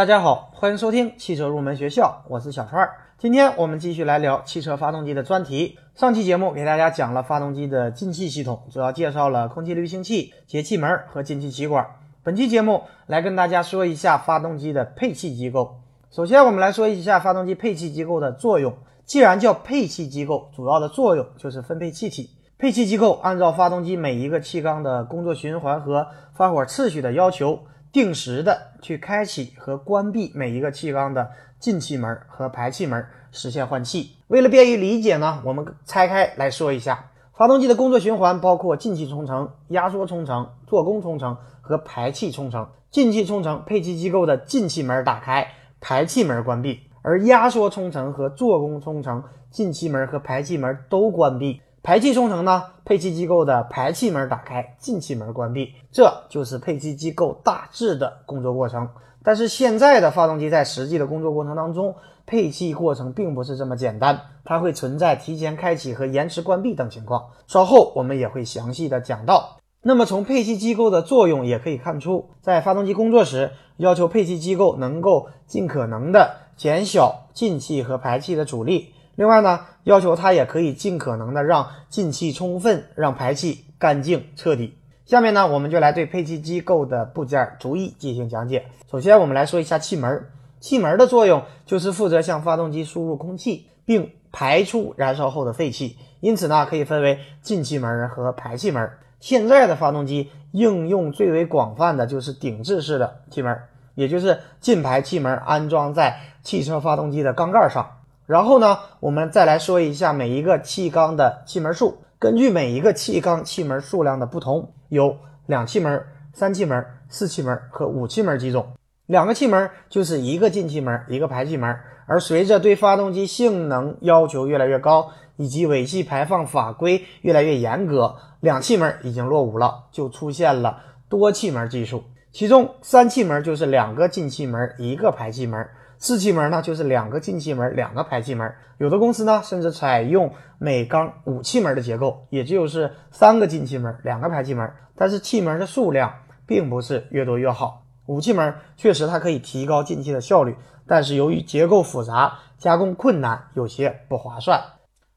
大家好，欢迎收听汽车入门学校，我是小川。今天我们继续来聊汽车发动机的专题。上期节目给大家讲了发动机的进气系统，主要介绍了空气滤清器、节气门和进气气管。本期节目来跟大家说一下发动机的配气机构。首先，我们来说一下发动机配气机构的作用。既然叫配气机构，主要的作用就是分配气体。配气机构按照发动机每一个气缸的工作循环和发火次序的要求。定时的去开启和关闭每一个气缸的进气门和排气门，实现换气。为了便于理解呢，我们拆开来说一下，发动机的工作循环包括进气冲程、压缩冲程、做工冲程和排气冲程。进气冲程，配气机构的进气门打开，排气门关闭；而压缩冲程和做工冲程，进气门和排气门都关闭。排气冲程呢，配气机构的排气门打开，进气门关闭，这就是配气机构大致的工作过程。但是现在的发动机在实际的工作过程当中，配气过程并不是这么简单，它会存在提前开启和延迟关闭等情况。稍后我们也会详细的讲到。那么从配气机构的作用也可以看出，在发动机工作时，要求配气机构能够尽可能的减小进气和排气的阻力。另外呢，要求它也可以尽可能的让进气充分，让排气干净彻底。下面呢，我们就来对配气机构的部件逐一进行讲解。首先，我们来说一下气门。气门的作用就是负责向发动机输入空气，并排出燃烧后的废气。因此呢，可以分为进气门和排气门。现在的发动机应用最为广泛的就是顶置式的气门，也就是进排气门安装在汽车发动机的缸盖上。然后呢，我们再来说一下每一个气缸的气门数。根据每一个气缸气门数量的不同，有两气门、三气门、四气门和五气门几种。两个气门就是一个进气门，一个排气门。而随着对发动机性能要求越来越高，以及尾气排放法规越来越严格，两气门已经落伍了，就出现了多气门技术。其中三气门就是两个进气门，一个排气门。四气门呢，就是两个进气门，两个排气门。有的公司呢，甚至采用每缸五气门的结构，也就是三个进气门，两个排气门。但是气门的数量并不是越多越好。五气门确实它可以提高进气的效率，但是由于结构复杂、加工困难，有些不划算。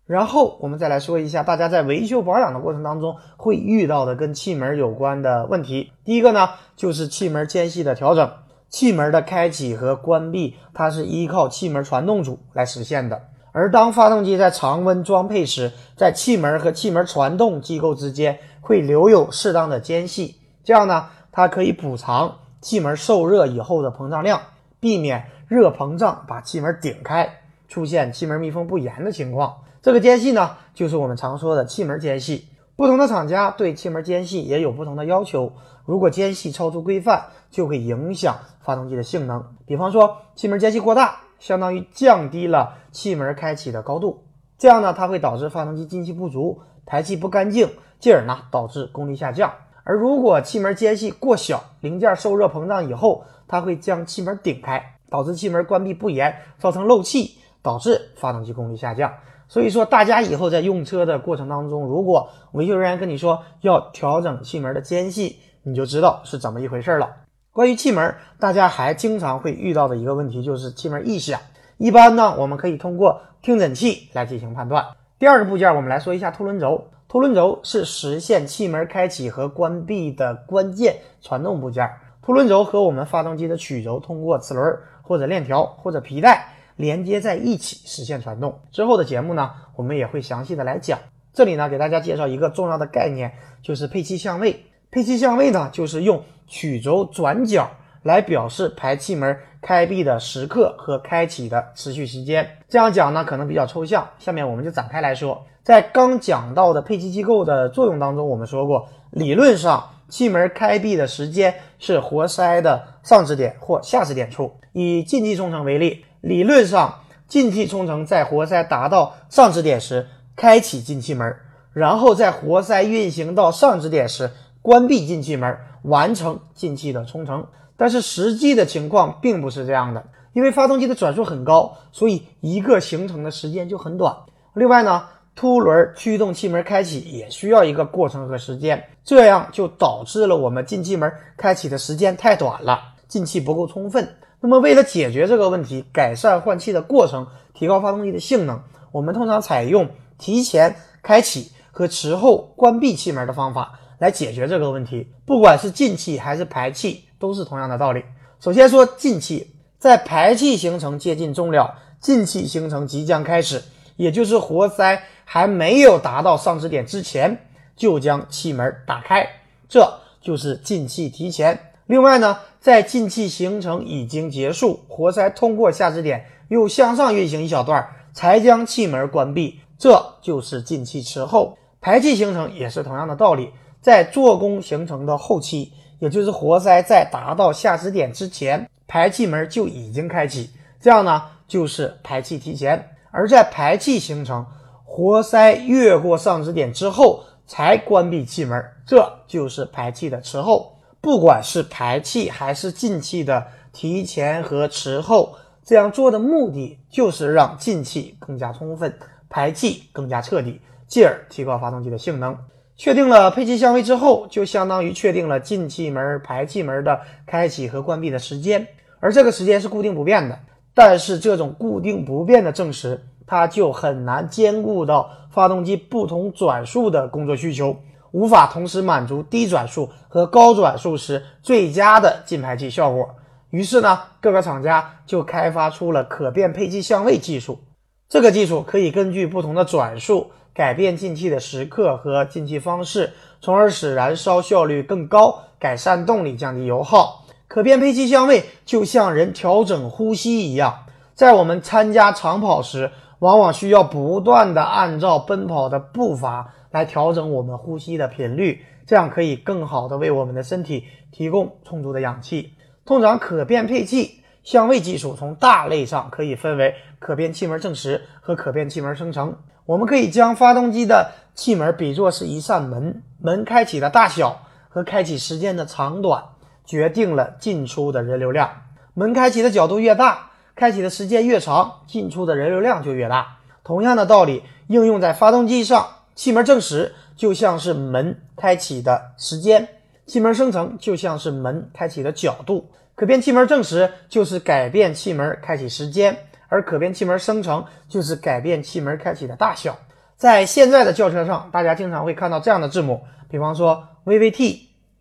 然后我们再来说一下，大家在维修保养的过程当中会遇到的跟气门有关的问题。第一个呢，就是气门间隙的调整。气门的开启和关闭，它是依靠气门传动组来实现的。而当发动机在常温装配时，在气门和气门传动机构之间会留有适当的间隙，这样呢，它可以补偿气门受热以后的膨胀量，避免热膨胀把气门顶开，出现气门密封不严的情况。这个间隙呢，就是我们常说的气门间隙。不同的厂家对气门间隙也有不同的要求。如果间隙超出规范，就会影响发动机的性能。比方说，气门间隙过大，相当于降低了气门开启的高度，这样呢，它会导致发动机进气不足，排气不干净，进而呢导致功率下降。而如果气门间隙过小，零件受热膨胀以后，它会将气门顶开，导致气门关闭不严，造成漏气，导致发动机功率下降。所以说，大家以后在用车的过程当中，如果维修人员跟你说要调整气门的间隙，你就知道是怎么一回事了。关于气门，大家还经常会遇到的一个问题就是气门异响。一般呢，我们可以通过听诊器来进行判断。第二个部件，我们来说一下凸轮轴。凸轮轴是实现气门开启和关闭的关键传动部件。凸轮轴和我们发动机的曲轴通过齿轮或者链条或者皮带连接在一起实现传动。之后的节目呢，我们也会详细的来讲。这里呢，给大家介绍一个重要的概念，就是配气相位。配气相位呢，就是用曲轴转角来表示排气门开闭的时刻和开启的持续时间。这样讲呢，可能比较抽象。下面我们就展开来说。在刚讲到的配气机构的作用当中，我们说过，理论上气门开闭的时间是活塞的上止点或下止点处。以进气冲程为例，理论上进气冲程在活塞达到上止点时开启进气门，然后在活塞运行到上止点时。关闭进气门，完成进气的冲程。但是实际的情况并不是这样的，因为发动机的转速很高，所以一个行程的时间就很短。另外呢，凸轮驱动气门开启也需要一个过程和时间，这样就导致了我们进气门开启的时间太短了，进气不够充分，那么为了解决这个问题，改善换气的过程，提高发动机的性能，我们通常采用提前开启和迟后关闭气门的方法来解决这个问题。不管是进气还是排气，都是同样的道理。首先说进气，在排气行程接近终了，进气行程即将开始，也就是活塞还没有达到上止点之前，就将气门打开，这就是进气提前。另外呢，在进气行程已经结束，活塞通过下止点又向上运行一小段，才将气门关闭，这就是进气迟后。排气行程也是同样的道理，在做工形成的后期，也就是活塞在达到下止点之前，排气门就已经开启，这样呢就是排气提前。而在排气行程，活塞越过上止点之后才关闭气门，这就是排气的迟后。不管是排气还是进气的提前和迟后，这样做的目的就是让进气更加充分，排气更加彻底，进而提高发动机的性能。确定了配气相位之后，就相当于确定了进气门、排气门的开启和关闭的时间，而这个时间是固定不变的。但是这种固定不变的正时，它就很难兼顾到发动机不同转速的工作需求。无法同时满足低转速和高转速时最佳的进排气效果，于是呢，各个厂家就开发出了可变配气相位技术。这个技术可以根据不同的转速改变进气的时刻和进气方式，从而使燃烧效率更高，改善动力，降低油耗。可变配气相位就像人调整呼吸一样，在我们参加长跑时，往往需要不断的按照奔跑的步伐。来调整我们呼吸的频率，这样可以更好的为我们的身体提供充足的氧气。通常可变配气相位技术从大类上可以分为可变气门正时和可变气门生成。我们可以将发动机的气门比作是一扇门，门开启的大小和开启时间的长短决定了进出的人流量。门开启的角度越大，开启的时间越长，进出的人流量就越大。同样的道理应用在发动机上。气门正时就像是门开启的时间，气门生成就像是门开启的角度。可变气门正时就是改变气门开启时间，而可变气门生成就是改变气门开启的大小。在现在的轿车上，大家经常会看到这样的字母，比方说 VVT、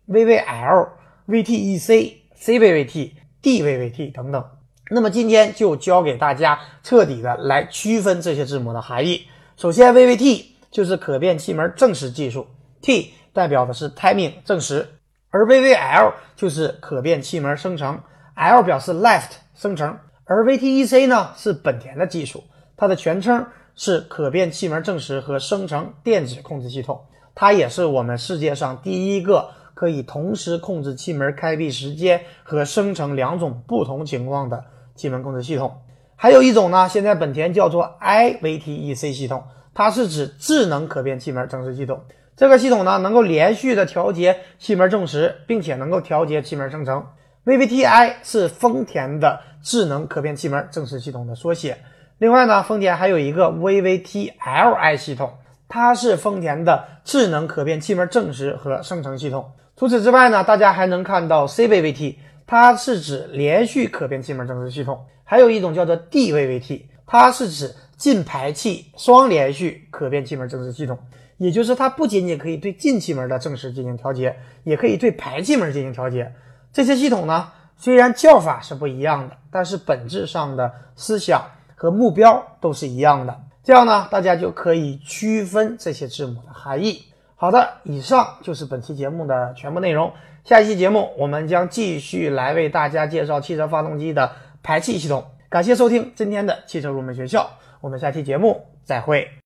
VVL、VTEC、CVVT、DVVT 等等。那么今天就教给大家彻底的来区分这些字母的含义。首先，VVT。就是可变气门正时技术，T 代表的是 timing 正时，而 VVL 就是可变气门生成，L 表示 left 生成，而 VTEC 呢是本田的技术，它的全称是可变气门正时和生成电子控制系统，它也是我们世界上第一个可以同时控制气门开闭时间和生成两种不同情况的气门控制系统。还有一种呢，现在本田叫做 IVTEC 系统。它是指智能可变气门正时系统，这个系统呢能够连续的调节气门正时，并且能够调节气门生成。VVTi 是丰田的智能可变气门正时系统的缩写。另外呢，丰田还有一个 VVTLi 系统，它是丰田的智能可变气门正时和生成系统。除此之外呢，大家还能看到 CVVT，它是指连续可变气门正时系统。还有一种叫做 DVVT，它是指进排气双连续可变气门正时系统，也就是它不仅仅可以对进气门的正时进行调节，也可以对排气门进行调节。这些系统呢，虽然叫法是不一样的，但是本质上的思想和目标都是一样的。这样呢，大家就可以区分这些字母的含义。好的，以上就是本期节目的全部内容。下一期节目我们将继续来为大家介绍汽车发动机的排气系统。感谢收听今天的汽车入门学校。我们下期节目再会。